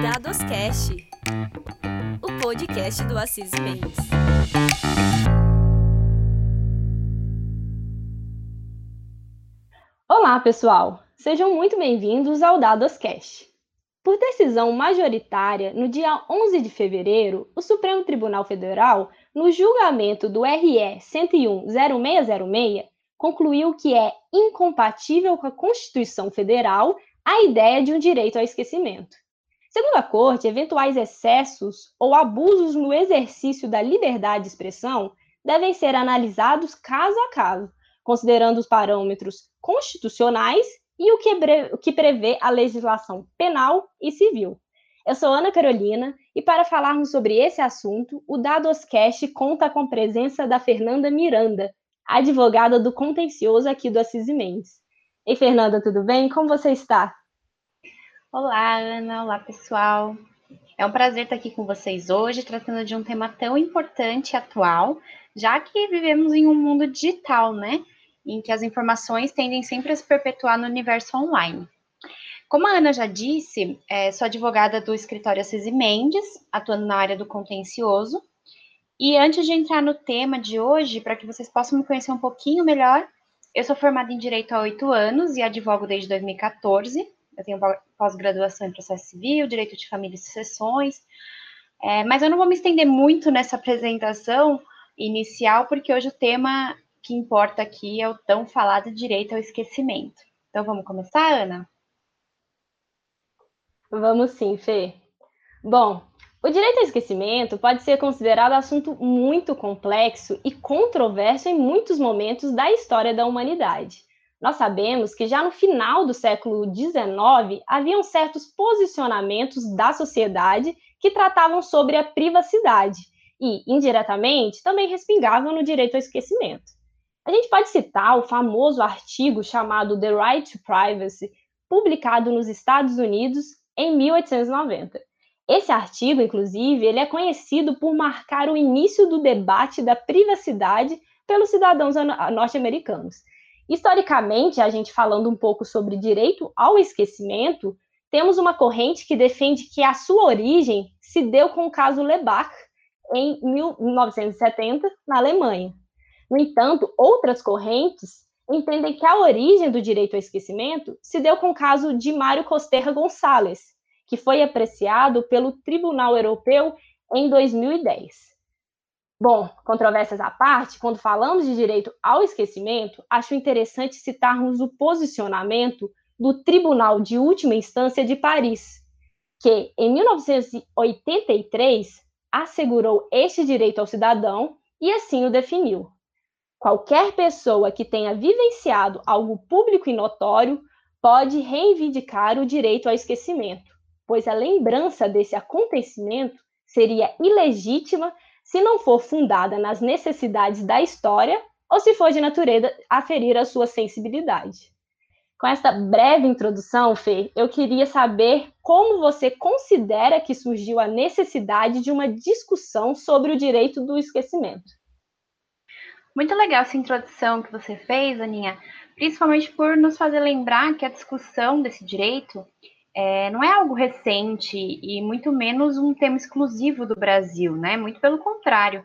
Dadoscast, o podcast do Assis Mendes. Olá, pessoal! Sejam muito bem-vindos ao Dadoscast. Por decisão majoritária, no dia 11 de fevereiro, o Supremo Tribunal Federal, no julgamento do RE 101-0606, concluiu que é incompatível com a Constituição Federal a ideia de um direito ao esquecimento. Segundo a Corte, eventuais excessos ou abusos no exercício da liberdade de expressão devem ser analisados caso a caso, considerando os parâmetros constitucionais e o que, o que prevê a legislação penal e civil. Eu sou Ana Carolina e para falarmos sobre esse assunto, o Dadoscast conta com a presença da Fernanda Miranda, advogada do contencioso aqui do Assis Mendes. Ei, Fernanda, tudo bem? Como você está? Olá, Ana. Olá, pessoal. É um prazer estar aqui com vocês hoje, tratando de um tema tão importante e atual, já que vivemos em um mundo digital, né? em que as informações tendem sempre a se perpetuar no universo online. Como a Ana já disse, é, sou advogada do escritório Assis Mendes, atuando na área do contencioso. E antes de entrar no tema de hoje, para que vocês possam me conhecer um pouquinho melhor, eu sou formada em Direito há oito anos e advogo desde 2014. Eu tenho pós-graduação em processo civil, direito de família e sucessões. É, mas eu não vou me estender muito nessa apresentação inicial, porque hoje o tema que importa aqui é o tão falado direito ao esquecimento. Então vamos começar, Ana? Vamos sim, Fê. Bom, o direito ao esquecimento pode ser considerado assunto muito complexo e controverso em muitos momentos da história da humanidade. Nós sabemos que já no final do século XIX haviam certos posicionamentos da sociedade que tratavam sobre a privacidade e, indiretamente, também respingavam no direito ao esquecimento. A gente pode citar o famoso artigo chamado The Right to Privacy, publicado nos Estados Unidos em 1890. Esse artigo, inclusive, ele é conhecido por marcar o início do debate da privacidade pelos cidadãos norte-americanos. Historicamente, a gente falando um pouco sobre direito ao esquecimento, temos uma corrente que defende que a sua origem se deu com o caso Lebach em 1970 na Alemanha. No entanto, outras correntes entendem que a origem do direito ao esquecimento se deu com o caso de Mário Costerra Gonçalves, que foi apreciado pelo Tribunal Europeu em 2010. Bom, controvérsias à parte, quando falamos de direito ao esquecimento, acho interessante citarmos o posicionamento do Tribunal de Última Instância de Paris, que, em 1983, assegurou este direito ao cidadão e assim o definiu. Qualquer pessoa que tenha vivenciado algo público e notório pode reivindicar o direito ao esquecimento, pois a lembrança desse acontecimento seria ilegítima se não for fundada nas necessidades da história ou se for de natureza a ferir a sua sensibilidade. Com esta breve introdução, Fê, eu queria saber como você considera que surgiu a necessidade de uma discussão sobre o direito do esquecimento. Muito legal essa introdução que você fez, Aninha, principalmente por nos fazer lembrar que a discussão desse direito é, não é algo recente e muito menos um tema exclusivo do Brasil, né? Muito pelo contrário.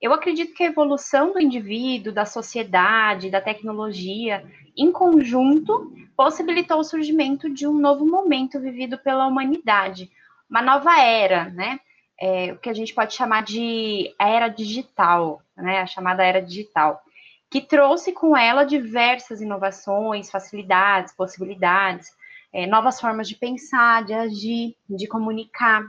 Eu acredito que a evolução do indivíduo, da sociedade, da tecnologia, em conjunto, possibilitou o surgimento de um novo momento vivido pela humanidade, uma nova era, né? é, o que a gente pode chamar de era digital, né, a chamada era digital, que trouxe com ela diversas inovações, facilidades, possibilidades, é, novas formas de pensar, de agir, de comunicar.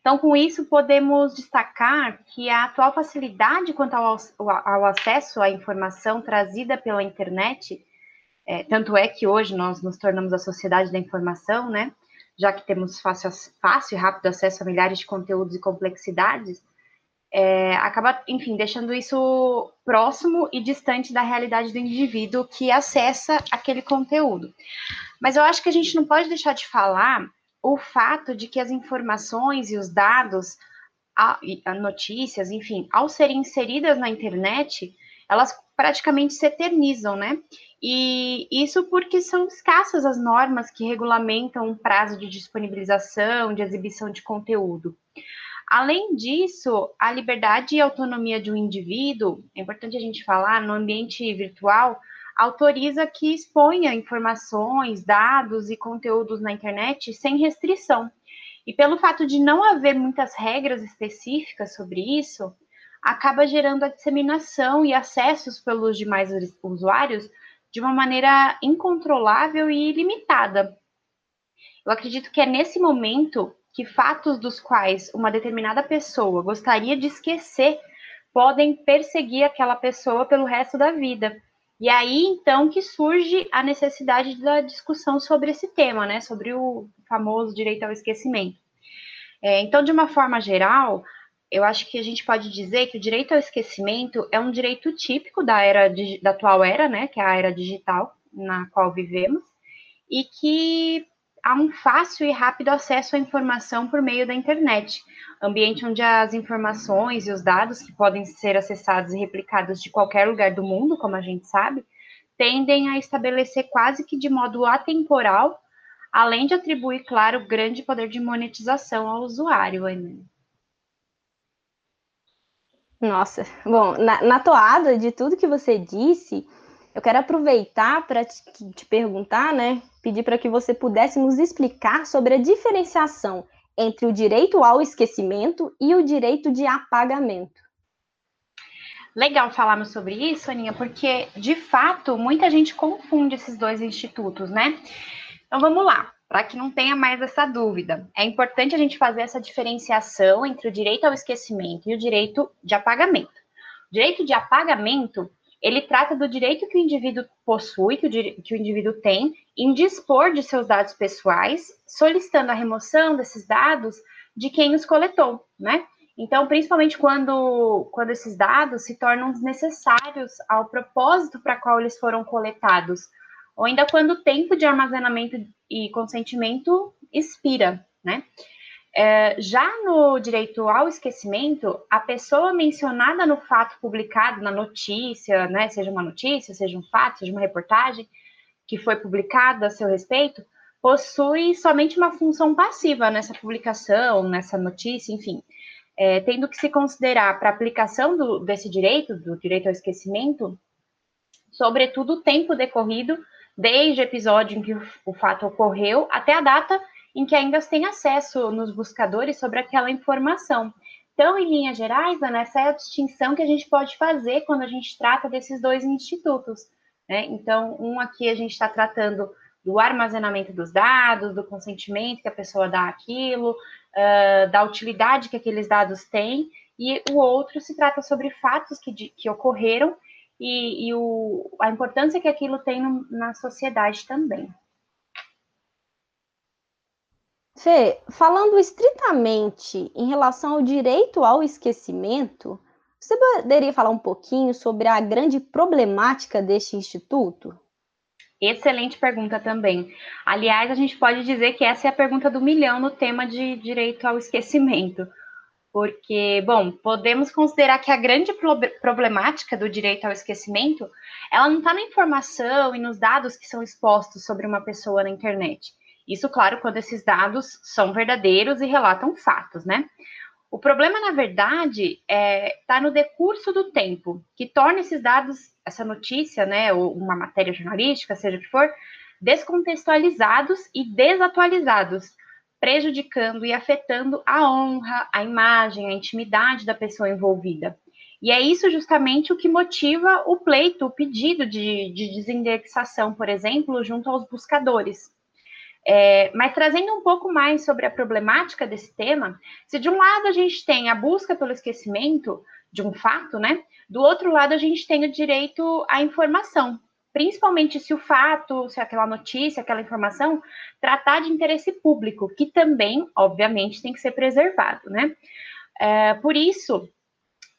Então, com isso, podemos destacar que a atual facilidade quanto ao, ao acesso à informação trazida pela internet, é, tanto é que hoje nós nos tornamos a sociedade da informação, né? já que temos fácil, fácil e rápido acesso a milhares de conteúdos e complexidades, é, acaba, enfim, deixando isso próximo e distante da realidade do indivíduo que acessa aquele conteúdo. Mas eu acho que a gente não pode deixar de falar o fato de que as informações e os dados, a, a notícias, enfim, ao serem inseridas na internet, elas praticamente se eternizam, né? E isso porque são escassas as normas que regulamentam o prazo de disponibilização, de exibição de conteúdo. Além disso, a liberdade e autonomia de um indivíduo, é importante a gente falar, no ambiente virtual, autoriza que exponha informações, dados e conteúdos na internet sem restrição. E pelo fato de não haver muitas regras específicas sobre isso, acaba gerando a disseminação e acessos pelos demais usuários de uma maneira incontrolável e ilimitada. Eu acredito que é nesse momento que fatos dos quais uma determinada pessoa gostaria de esquecer podem perseguir aquela pessoa pelo resto da vida. E aí, então, que surge a necessidade da discussão sobre esse tema, né? Sobre o famoso direito ao esquecimento. É, então, de uma forma geral, eu acho que a gente pode dizer que o direito ao esquecimento é um direito típico da era da atual era, né, que é a era digital na qual vivemos, e que há um fácil e rápido acesso à informação por meio da internet, ambiente onde as informações e os dados que podem ser acessados e replicados de qualquer lugar do mundo, como a gente sabe, tendem a estabelecer quase que de modo atemporal, além de atribuir, claro, grande poder de monetização ao usuário. Né? Nossa, bom, na, na, toada de tudo que você disse, eu quero aproveitar para te, te, perguntar, né? Pedir para que você pudesse nos explicar sobre a diferenciação entre o direito ao esquecimento e o direito de apagamento. Legal falarmos sobre isso, Aninha, porque de fato muita gente confunde esses dois institutos, né? Então vamos lá para que não tenha mais essa dúvida. É importante a gente fazer essa diferenciação entre o direito ao esquecimento e o direito de apagamento. O direito de apagamento, ele trata do direito que o indivíduo possui, que o, que o indivíduo tem, em dispor de seus dados pessoais, solicitando a remoção desses dados de quem os coletou, né? Então, principalmente quando, quando esses dados se tornam desnecessários ao propósito para qual eles foram coletados, ou ainda quando o tempo de armazenamento e consentimento expira, né? É, já no direito ao esquecimento, a pessoa mencionada no fato publicado, na notícia, né, seja uma notícia, seja um fato, seja uma reportagem que foi publicada a seu respeito, possui somente uma função passiva nessa publicação, nessa notícia, enfim, é, tendo que se considerar para a aplicação do, desse direito, do direito ao esquecimento, sobretudo o tempo decorrido desde o episódio em que o fato ocorreu até a data em que ainda tem acesso nos buscadores sobre aquela informação. Então, em linhas gerais, Ana, essa é a distinção que a gente pode fazer quando a gente trata desses dois institutos. Né? Então, um aqui a gente está tratando do armazenamento dos dados, do consentimento que a pessoa dá àquilo, uh, da utilidade que aqueles dados têm, e o outro se trata sobre fatos que, que ocorreram e, e o, a importância que aquilo tem no, na sociedade também. Fê, falando estritamente em relação ao direito ao esquecimento, você poderia falar um pouquinho sobre a grande problemática deste instituto? Excelente pergunta também. Aliás, a gente pode dizer que essa é a pergunta do milhão no tema de direito ao esquecimento porque, bom, podemos considerar que a grande problemática do direito ao esquecimento, ela não está na informação e nos dados que são expostos sobre uma pessoa na internet. Isso, claro, quando esses dados são verdadeiros e relatam fatos, né? O problema, na verdade, está é, tá no decurso do tempo, que torna esses dados, essa notícia, né, ou uma matéria jornalística, seja o que for, descontextualizados e desatualizados, prejudicando e afetando a honra, a imagem, a intimidade da pessoa envolvida. E é isso justamente o que motiva o pleito, o pedido de, de desindexação, por exemplo, junto aos buscadores. É, mas trazendo um pouco mais sobre a problemática desse tema, se de um lado a gente tem a busca pelo esquecimento de um fato, né? Do outro lado a gente tem o direito à informação, principalmente se o fato, se aquela notícia, aquela informação tratar de interesse público, que também, obviamente, tem que ser preservado, né? É, por isso,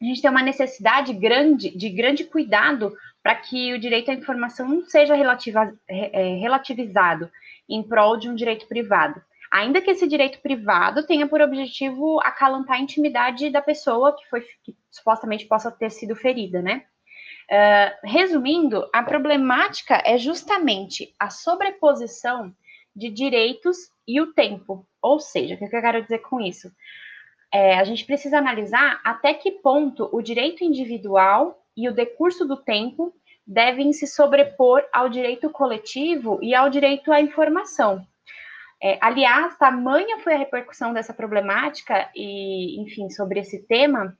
a gente tem uma necessidade grande, de grande cuidado para que o direito à informação não seja relativa, é, relativizado em prol de um direito privado. Ainda que esse direito privado tenha por objetivo acalantar a intimidade da pessoa que foi que supostamente possa ter sido ferida, né? Uh, resumindo, a problemática é justamente a sobreposição de direitos e o tempo. Ou seja, o que eu quero dizer com isso? É, a gente precisa analisar até que ponto o direito individual e o decurso do tempo devem se sobrepor ao direito coletivo e ao direito à informação. É, aliás, tamanha foi a repercussão dessa problemática e, enfim, sobre esse tema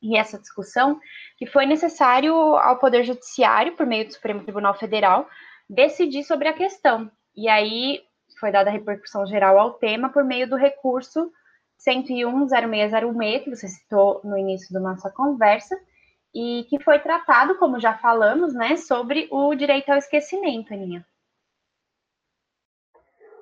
e essa discussão, que foi necessário ao Poder Judiciário, por meio do Supremo Tribunal Federal, decidir sobre a questão. E aí foi dada a repercussão geral ao tema por meio do recurso 101-0606, que você citou no início da nossa conversa, e que foi tratado, como já falamos, né, sobre o direito ao esquecimento, Aninha.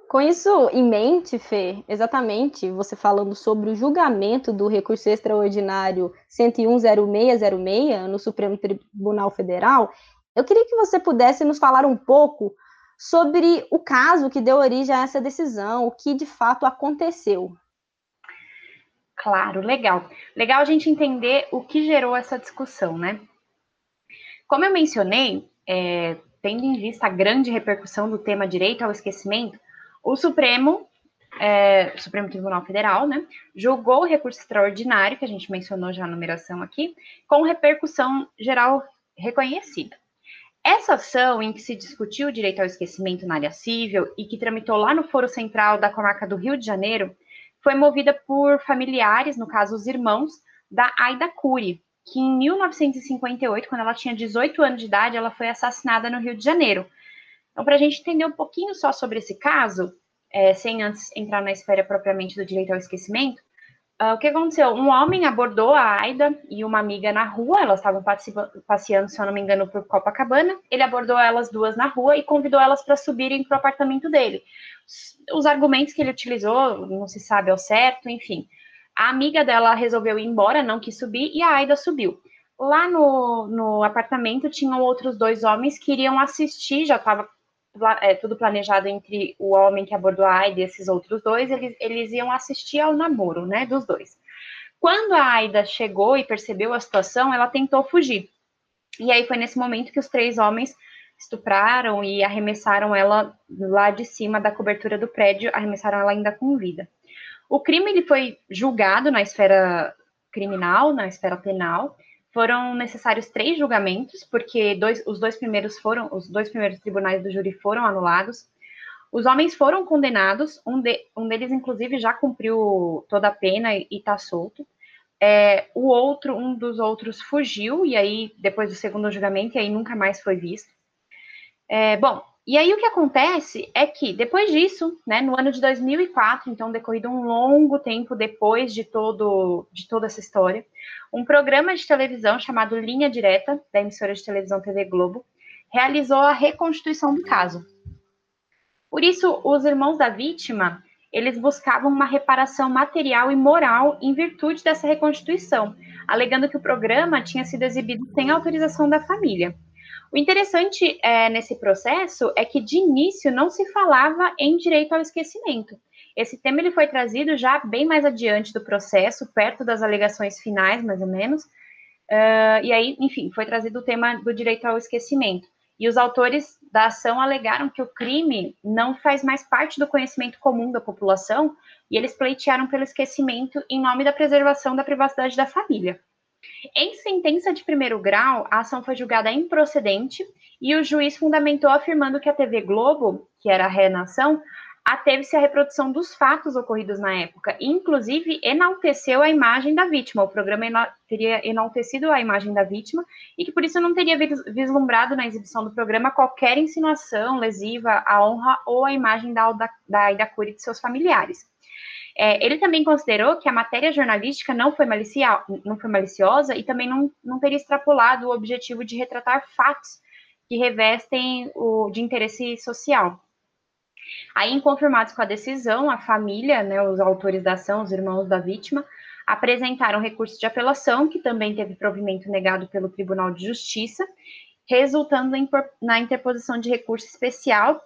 Com isso em mente, Fê, exatamente, você falando sobre o julgamento do recurso extraordinário 1010606 no Supremo Tribunal Federal, eu queria que você pudesse nos falar um pouco sobre o caso que deu origem a essa decisão, o que de fato aconteceu. Claro, legal. Legal a gente entender o que gerou essa discussão, né? Como eu mencionei, é, tendo em vista a grande repercussão do tema direito ao esquecimento, o Supremo, é, o Supremo Tribunal Federal, né, julgou o recurso extraordinário, que a gente mencionou já a numeração aqui, com repercussão geral reconhecida. Essa ação em que se discutiu o direito ao esquecimento na área civil e que tramitou lá no Foro Central da Comarca do Rio de Janeiro, foi movida por familiares, no caso os irmãos, da Aida Cury, que em 1958, quando ela tinha 18 anos de idade, ela foi assassinada no Rio de Janeiro, então, para a gente entender um pouquinho só sobre esse caso, é, sem antes entrar na esfera propriamente do direito ao esquecimento, uh, o que aconteceu? Um homem abordou a Aida e uma amiga na rua, elas estavam passeando, se eu não me engano, por Copacabana. Ele abordou elas duas na rua e convidou elas para subirem para o apartamento dele. Os argumentos que ele utilizou, não se sabe ao certo, enfim. A amiga dela resolveu ir embora, não quis subir, e a Aida subiu. Lá no, no apartamento tinham outros dois homens que iriam assistir, já estava é, tudo planejado entre o homem que abordou a Aida e esses outros dois, eles, eles iam assistir ao namoro, né, dos dois. Quando a Aida chegou e percebeu a situação, ela tentou fugir. E aí foi nesse momento que os três homens estupraram e arremessaram ela lá de cima da cobertura do prédio, arremessaram ela ainda com vida. O crime ele foi julgado na esfera criminal, na esfera penal, foram necessários três julgamentos, porque dois, os dois primeiros foram, os dois primeiros tribunais do júri foram anulados. Os homens foram condenados, um, de, um deles, inclusive, já cumpriu toda a pena e está solto. É, o outro, um dos outros fugiu, e aí, depois do segundo julgamento, e aí nunca mais foi visto. É, bom, e aí o que acontece é que depois disso, né, no ano de 2004, então decorrido um longo tempo depois de todo de toda essa história, um programa de televisão chamado Linha Direta da emissora de televisão TV Globo realizou a reconstituição do caso. Por isso, os irmãos da vítima eles buscavam uma reparação material e moral em virtude dessa reconstituição, alegando que o programa tinha sido exibido sem autorização da família. O interessante é, nesse processo é que de início não se falava em direito ao esquecimento. Esse tema ele foi trazido já bem mais adiante do processo, perto das alegações finais, mais ou menos. Uh, e aí, enfim, foi trazido o tema do direito ao esquecimento. E os autores da ação alegaram que o crime não faz mais parte do conhecimento comum da população e eles pleitearam pelo esquecimento em nome da preservação da privacidade da família. Em sentença de primeiro grau, a ação foi julgada improcedente e o juiz fundamentou afirmando que a TV Globo, que era a renação, ateve-se à reprodução dos fatos ocorridos na época e, inclusive, enalteceu a imagem da vítima. O programa teria enaltecido a imagem da vítima e que, por isso, não teria vislumbrado na exibição do programa qualquer insinuação lesiva à honra ou à imagem da, da, da Aida Cury e de seus familiares. É, ele também considerou que a matéria jornalística não foi, não foi maliciosa e também não, não teria extrapolado o objetivo de retratar fatos que revestem o de interesse social. Aí, inconformados com a decisão, a família, né, os autores da ação, os irmãos da vítima, apresentaram recurso de apelação, que também teve provimento negado pelo Tribunal de Justiça, resultando na interposição de recurso especial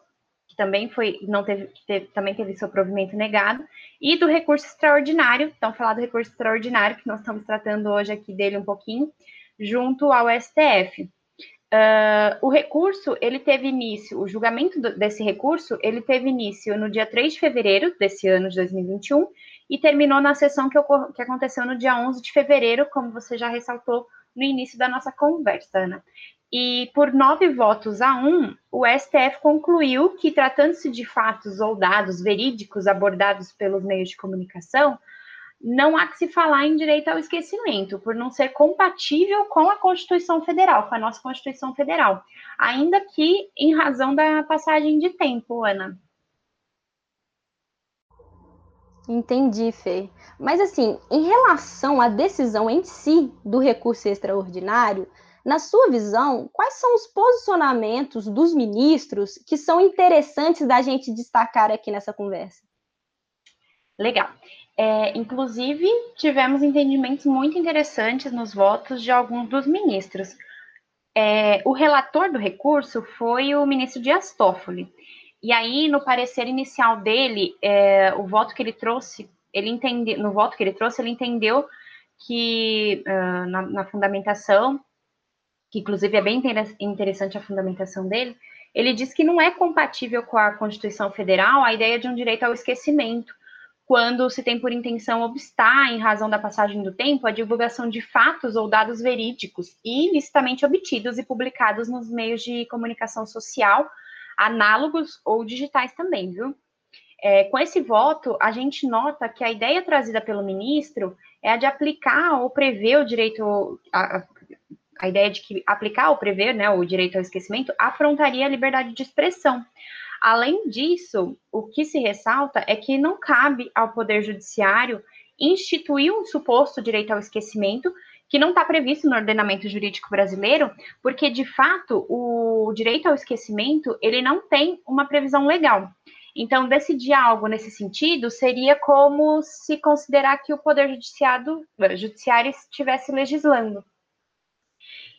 também foi, não teve, teve, também teve seu provimento negado, e do recurso extraordinário, então falar do recurso extraordinário, que nós estamos tratando hoje aqui dele um pouquinho, junto ao STF. Uh, o recurso, ele teve início, o julgamento do, desse recurso, ele teve início no dia 3 de fevereiro desse ano de 2021 e terminou na sessão que, ocor que aconteceu no dia 11 de fevereiro, como você já ressaltou no início da nossa conversa, Ana. E por nove votos a um, o STF concluiu que, tratando-se de fatos ou dados verídicos abordados pelos meios de comunicação, não há que se falar em direito ao esquecimento, por não ser compatível com a Constituição Federal, com a nossa Constituição Federal, ainda que em razão da passagem de tempo, Ana. Entendi, Fê. Mas assim, em relação à decisão em si do recurso extraordinário, na sua visão, quais são os posicionamentos dos ministros que são interessantes da gente destacar aqui nessa conversa? Legal. É, inclusive, tivemos entendimentos muito interessantes nos votos de alguns dos ministros. É, o relator do recurso foi o ministro Dias Toffoli. E aí, no parecer inicial dele, é, o voto que ele trouxe, ele entendeu, no voto que ele trouxe, ele entendeu que uh, na, na, fundamentação, que inclusive é bem interessante a fundamentação dele, ele diz que não é compatível com a Constituição Federal a ideia de um direito ao esquecimento, quando se tem por intenção obstar, em razão da passagem do tempo, a divulgação de fatos ou dados verídicos ilicitamente obtidos e publicados nos meios de comunicação social, análogos ou digitais também, viu? É, com esse voto, a gente nota que a ideia trazida pelo ministro é a de aplicar ou prever o direito, a, a ideia de que aplicar ou prever né, o direito ao esquecimento afrontaria a liberdade de expressão, Além disso, o que se ressalta é que não cabe ao Poder Judiciário instituir um suposto direito ao esquecimento que não está previsto no ordenamento jurídico brasileiro, porque de fato o direito ao esquecimento ele não tem uma previsão legal. Então, decidir algo nesse sentido seria como se considerar que o Poder Judiciário, judiciário estivesse legislando.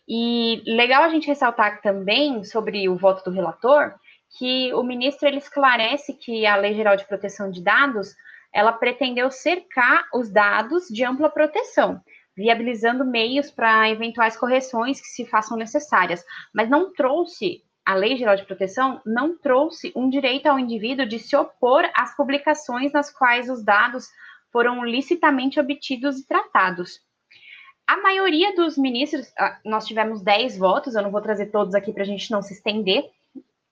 E legal a gente ressaltar também sobre o voto do relator, que o ministro ele esclarece que a Lei Geral de Proteção de Dados ela pretendeu cercar os dados de ampla proteção, viabilizando meios para eventuais correções que se façam necessárias, mas não trouxe a Lei Geral de Proteção não trouxe um direito ao indivíduo de se opor às publicações nas quais os dados foram licitamente obtidos e tratados. A maioria dos ministros, ah, nós tivemos 10 votos, eu não vou trazer todos aqui para a gente não se estender,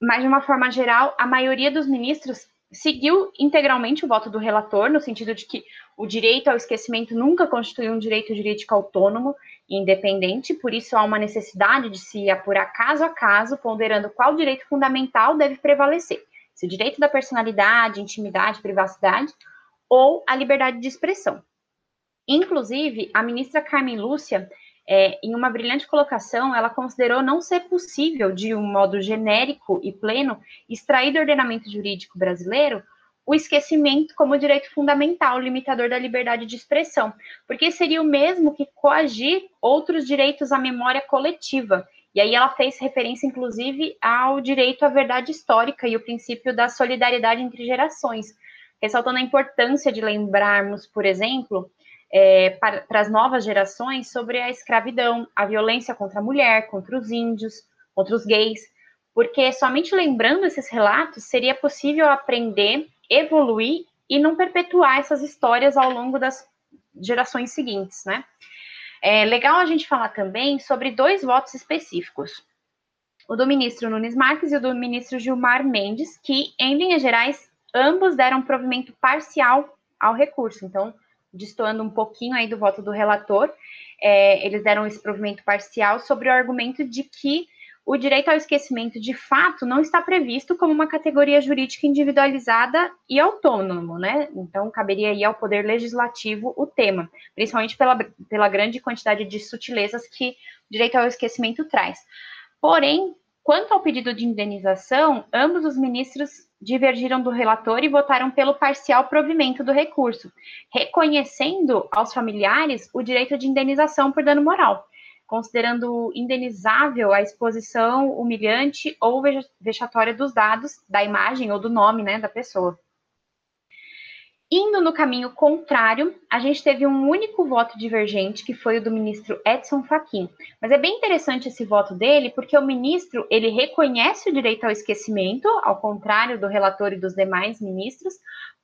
mas de uma forma geral, a maioria dos ministros seguiu integralmente o voto do relator, no sentido de que o direito ao esquecimento nunca constitui um direito jurídico autônomo e independente, por isso há uma necessidade de se apurar caso a caso, ponderando qual direito fundamental deve prevalecer: se o direito da personalidade, intimidade, privacidade ou a liberdade de expressão. Inclusive, a ministra Carmen Lúcia é, em uma brilhante colocação, ela considerou não ser possível, de um modo genérico e pleno, extrair do ordenamento jurídico brasileiro o esquecimento como direito fundamental, limitador da liberdade de expressão, porque seria o mesmo que coagir outros direitos à memória coletiva. E aí ela fez referência, inclusive, ao direito à verdade histórica e o princípio da solidariedade entre gerações, ressaltando a importância de lembrarmos, por exemplo, é, para, para as novas gerações sobre a escravidão, a violência contra a mulher, contra os índios, contra os gays, porque somente lembrando esses relatos seria possível aprender, evoluir e não perpetuar essas histórias ao longo das gerações seguintes, né? É legal a gente falar também sobre dois votos específicos. O do ministro Nunes Marques e o do ministro Gilmar Mendes, que, em linhas gerais, ambos deram provimento parcial ao recurso. Então, destoando um pouquinho aí do voto do relator, é, eles deram esse provimento parcial sobre o argumento de que o direito ao esquecimento de fato não está previsto como uma categoria jurídica individualizada e autônomo, né? Então, caberia aí ao Poder Legislativo o tema, principalmente pela, pela grande quantidade de sutilezas que o direito ao esquecimento traz. Porém, quanto ao pedido de indenização, ambos os ministros divergiram do relator e votaram pelo parcial provimento do recurso, reconhecendo aos familiares o direito de indenização por dano moral, considerando indenizável a exposição humilhante ou vexatória dos dados, da imagem ou do nome né, da pessoa. Indo no caminho contrário, a gente teve um único voto divergente, que foi o do ministro Edson Fachin. Mas é bem interessante esse voto dele, porque o ministro, ele reconhece o direito ao esquecimento, ao contrário do relator e dos demais ministros,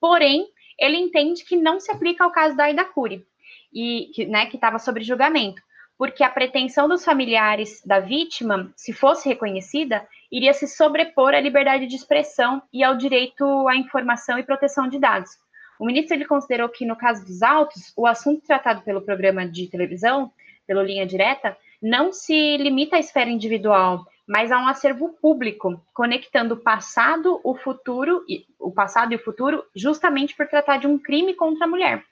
porém, ele entende que não se aplica ao caso da Aida Cury, e, que né, estava sob julgamento, porque a pretensão dos familiares da vítima, se fosse reconhecida, iria se sobrepor à liberdade de expressão e ao direito à informação e proteção de dados. O ministro ele considerou que, no caso dos autos, o assunto tratado pelo programa de televisão, pelo Linha Direta, não se limita à esfera individual, mas a um acervo público, conectando o passado, o futuro, o passado e o futuro, justamente por tratar de um crime contra a mulher.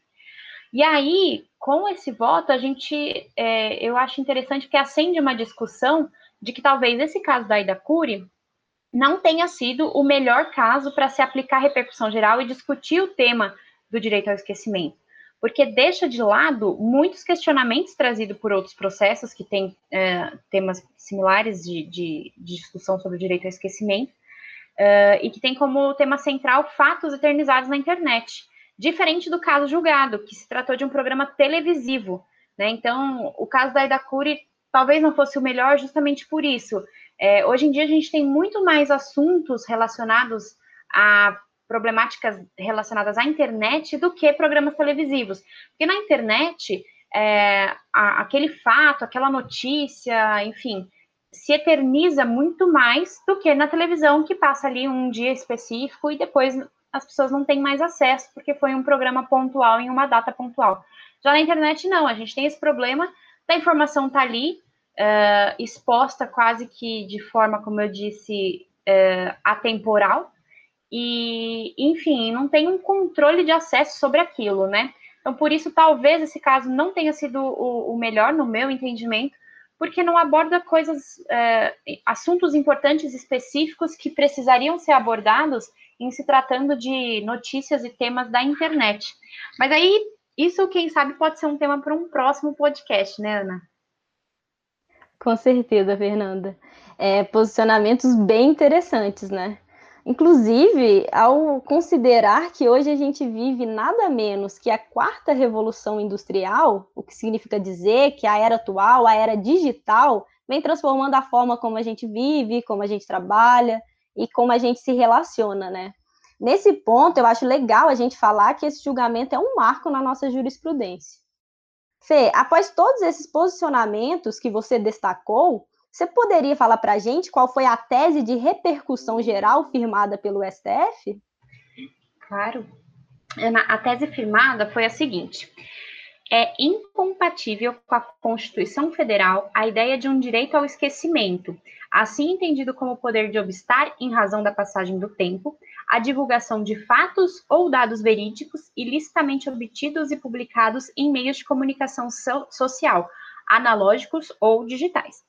E aí, com esse voto, a gente, é, eu acho interessante que acende uma discussão de que talvez esse caso da Ida Cury não tenha sido o melhor caso para se aplicar repercussão geral e discutir o tema do direito ao esquecimento, porque deixa de lado muitos questionamentos trazidos por outros processos que têm é, temas similares de, de, de, discussão sobre o direito ao esquecimento, uh, e que tem como tema central fatos eternizados na internet, diferente do caso julgado, que se tratou de um programa televisivo. Né? Então, o caso da Ida Cury talvez não fosse o melhor justamente por isso. É, hoje em dia a gente tem muito mais assuntos relacionados a problemáticas relacionadas à internet do que programas televisivos. Porque na internet, é, a, aquele fato, aquela notícia, enfim, se eterniza muito mais do que na televisão, que passa ali um dia específico e depois as pessoas não têm mais acesso, porque foi um programa pontual em uma data pontual. Já na internet, não, a gente tem esse problema da informação tá ali, uh, exposta quase que de forma, como eu disse, uh, atemporal, e, enfim, não tem um controle de acesso sobre aquilo, né? Então, por isso, talvez esse caso não tenha sido o, o melhor, no meu entendimento, porque não aborda coisas, uh, assuntos importantes específicos que precisariam ser abordados em se tratando de notícias e temas da internet. Mas aí, isso, quem sabe, pode ser um tema para um próximo podcast, né, Ana? Com certeza, Fernanda. É, posicionamentos bem interessantes, né? Inclusive, ao considerar que hoje a gente vive nada menos que a quarta revolução industrial, o que significa dizer que a era atual, a era digital, vem transformando a forma como a gente vive, como a gente trabalha e como a gente se relaciona, né? Nesse ponto, eu acho legal a gente falar que esse julgamento é um marco na nossa jurisprudência. Fê, após todos esses posicionamentos que você destacou, você poderia falar para a gente qual foi a tese de repercussão geral firmada pelo STF? Claro. Ana, a tese firmada foi a seguinte: é incompatível com a Constituição Federal a ideia de um direito ao esquecimento, assim entendido como o poder de obstar, em razão da passagem do tempo, a divulgação de fatos ou dados verídicos ilicitamente obtidos e publicados em meios de comunicação so social, analógicos ou digitais.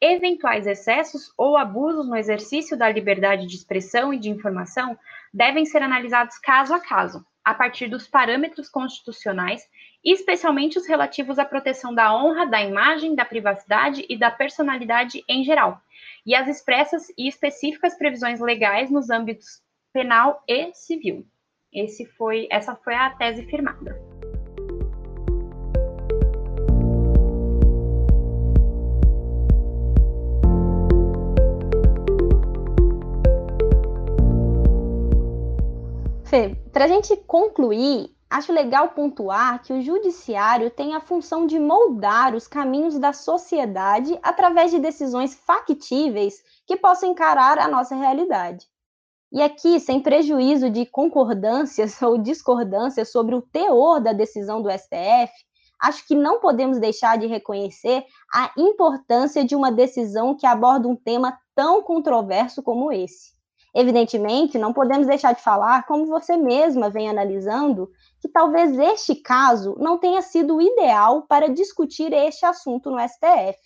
Eventuais excessos ou abusos no exercício da liberdade de expressão e de informação devem ser analisados caso a caso, a partir dos parâmetros constitucionais, especialmente os relativos à proteção da honra, da imagem, da privacidade e da personalidade em geral, e as expressas e específicas previsões legais nos âmbitos penal e civil. Esse foi, essa foi a tese firmada. Fê, para a gente concluir, acho legal pontuar que o judiciário tem a função de moldar os caminhos da sociedade através de decisões factíveis que possam encarar a nossa realidade. E aqui, sem prejuízo de concordâncias ou discordâncias sobre o teor da decisão do STF, acho que não podemos deixar de reconhecer a importância de uma decisão que aborda um tema tão controverso como esse. Evidentemente, não podemos deixar de falar, como você mesma vem analisando, que talvez este caso não tenha sido o ideal para discutir este assunto no STF,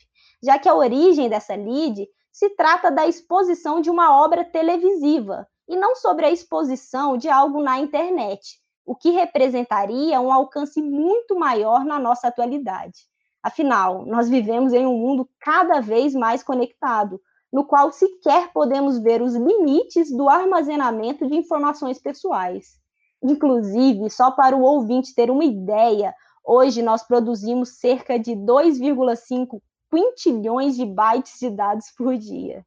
já que a origem dessa lide se trata da exposição de uma obra televisiva, e não sobre a exposição de algo na internet, o que representaria um alcance muito maior na nossa atualidade. Afinal, nós vivemos em um mundo cada vez mais conectado, no qual sequer podemos ver os limites do armazenamento de informações pessoais. Inclusive, só para o ouvinte ter uma ideia, hoje nós produzimos cerca de 2,5 quintilhões de bytes de dados por dia.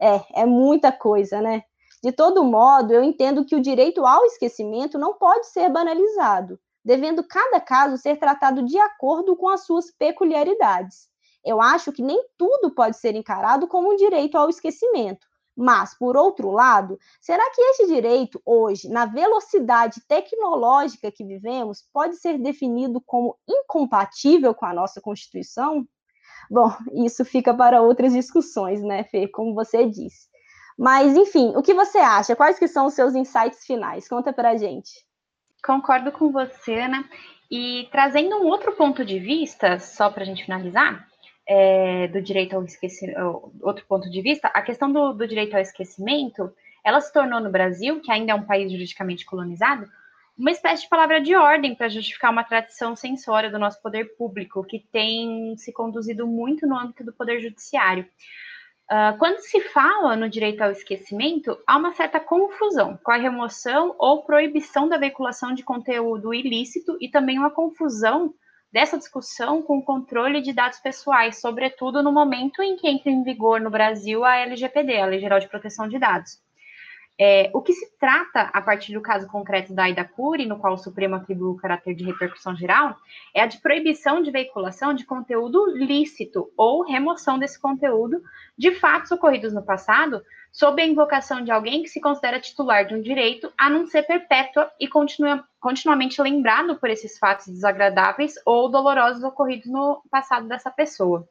É, é muita coisa, né? De todo modo, eu entendo que o direito ao esquecimento não pode ser banalizado, devendo cada caso ser tratado de acordo com as suas peculiaridades. Eu acho que nem tudo pode ser encarado como um direito ao esquecimento. Mas, por outro lado, será que este direito, hoje, na velocidade tecnológica que vivemos, pode ser definido como incompatível com a nossa Constituição? Bom, isso fica para outras discussões, né, Fê? Como você disse. Mas, enfim, o que você acha? Quais que são os seus insights finais? Conta para a gente. Concordo com você, né? E trazendo um outro ponto de vista, só para a gente finalizar, é, do direito ao esquecimento, outro ponto de vista, a questão do, do direito ao esquecimento, ela se tornou no Brasil, que ainda é um país juridicamente colonizado, uma espécie de palavra de ordem para justificar uma tradição censória do nosso poder público, que tem se conduzido muito no âmbito do poder judiciário. Uh, quando se fala no direito ao esquecimento, há uma certa confusão com a remoção ou proibição da veiculação de conteúdo ilícito e também uma confusão dessa discussão com o controle de dados pessoais, sobretudo no momento em que entra em vigor no Brasil a LGPD, a Lei Geral de Proteção de Dados. É, o que se trata, a partir do caso concreto da Aida Cury, no qual o Supremo atribuiu o caráter de repercussão geral, é a de proibição de veiculação de conteúdo lícito ou remoção desse conteúdo de fatos ocorridos no passado, sob a invocação de alguém que se considera titular de um direito a não ser perpétua e continua, continuamente lembrado por esses fatos desagradáveis ou dolorosos ocorridos no passado dessa pessoa.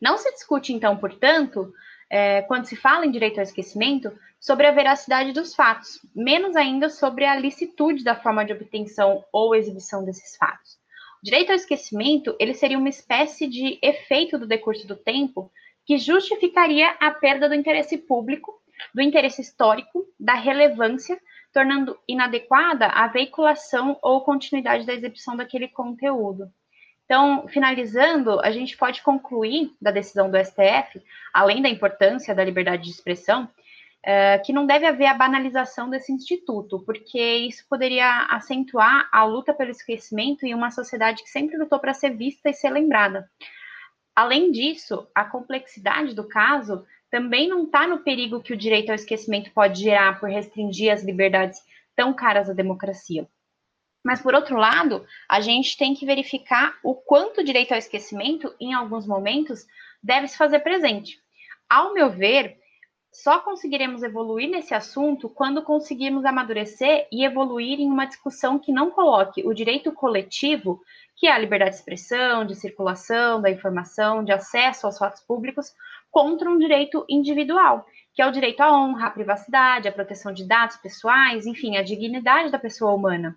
Não se discute, então, portanto, é, quando se fala em direito ao esquecimento, sobre a veracidade dos fatos, menos ainda sobre a licitude da forma de obtenção ou exibição desses fatos. O direito ao esquecimento, ele seria uma espécie de efeito do decurso do tempo que justificaria a perda do interesse público, do interesse histórico, da relevância, tornando inadequada a veiculação ou continuidade da exibição daquele conteúdo. Então, finalizando, a gente pode concluir da decisão do STF, além da importância da liberdade de expressão, é, que não deve haver a banalização desse instituto, porque isso poderia acentuar a luta pelo esquecimento em uma sociedade que sempre lutou para ser vista e ser lembrada. Além disso, a complexidade do caso também não está no perigo que o direito ao esquecimento pode gerar por restringir as liberdades tão caras à democracia. Mas, por outro lado, a gente tem que verificar o quanto o direito ao esquecimento, em alguns momentos, deve se fazer presente. Ao meu ver, só conseguiremos evoluir nesse assunto quando conseguirmos amadurecer e evoluir em uma discussão que não coloque o direito coletivo, que é a liberdade de expressão, de circulação da informação, de acesso aos fatos públicos, contra um direito individual, que é o direito à honra, à privacidade, à proteção de dados pessoais, enfim, à dignidade da pessoa humana.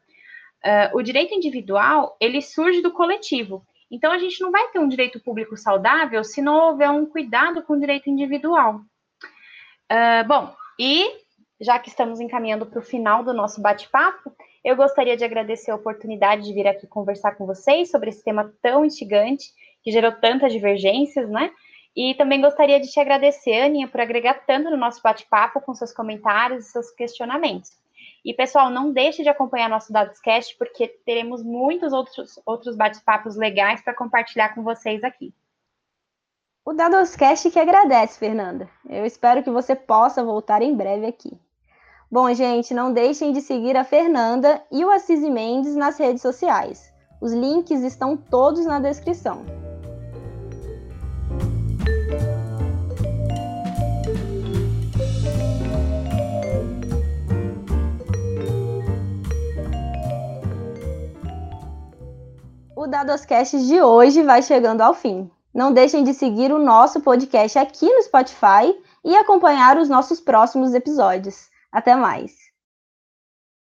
Uh, o direito individual, ele surge do coletivo. Então, a gente não vai ter um direito público saudável se não houver um cuidado com o direito individual. Uh, bom, e já que estamos encaminhando para o final do nosso bate-papo, eu gostaria de agradecer a oportunidade de vir aqui conversar com vocês sobre esse tema tão instigante, que gerou tantas divergências, né? E também gostaria de te agradecer, Aninha, por agregar tanto no nosso bate-papo com seus comentários e seus questionamentos. E, pessoal, não deixe de acompanhar nosso Dadoscast, porque teremos muitos outros, outros bate-papos legais para compartilhar com vocês aqui. O Dadoscast que agradece, Fernanda. Eu espero que você possa voltar em breve aqui. Bom, gente, não deixem de seguir a Fernanda e o Assisi Mendes nas redes sociais. Os links estão todos na descrição. O Dadoscast de hoje vai chegando ao fim. Não deixem de seguir o nosso podcast aqui no Spotify e acompanhar os nossos próximos episódios. Até mais!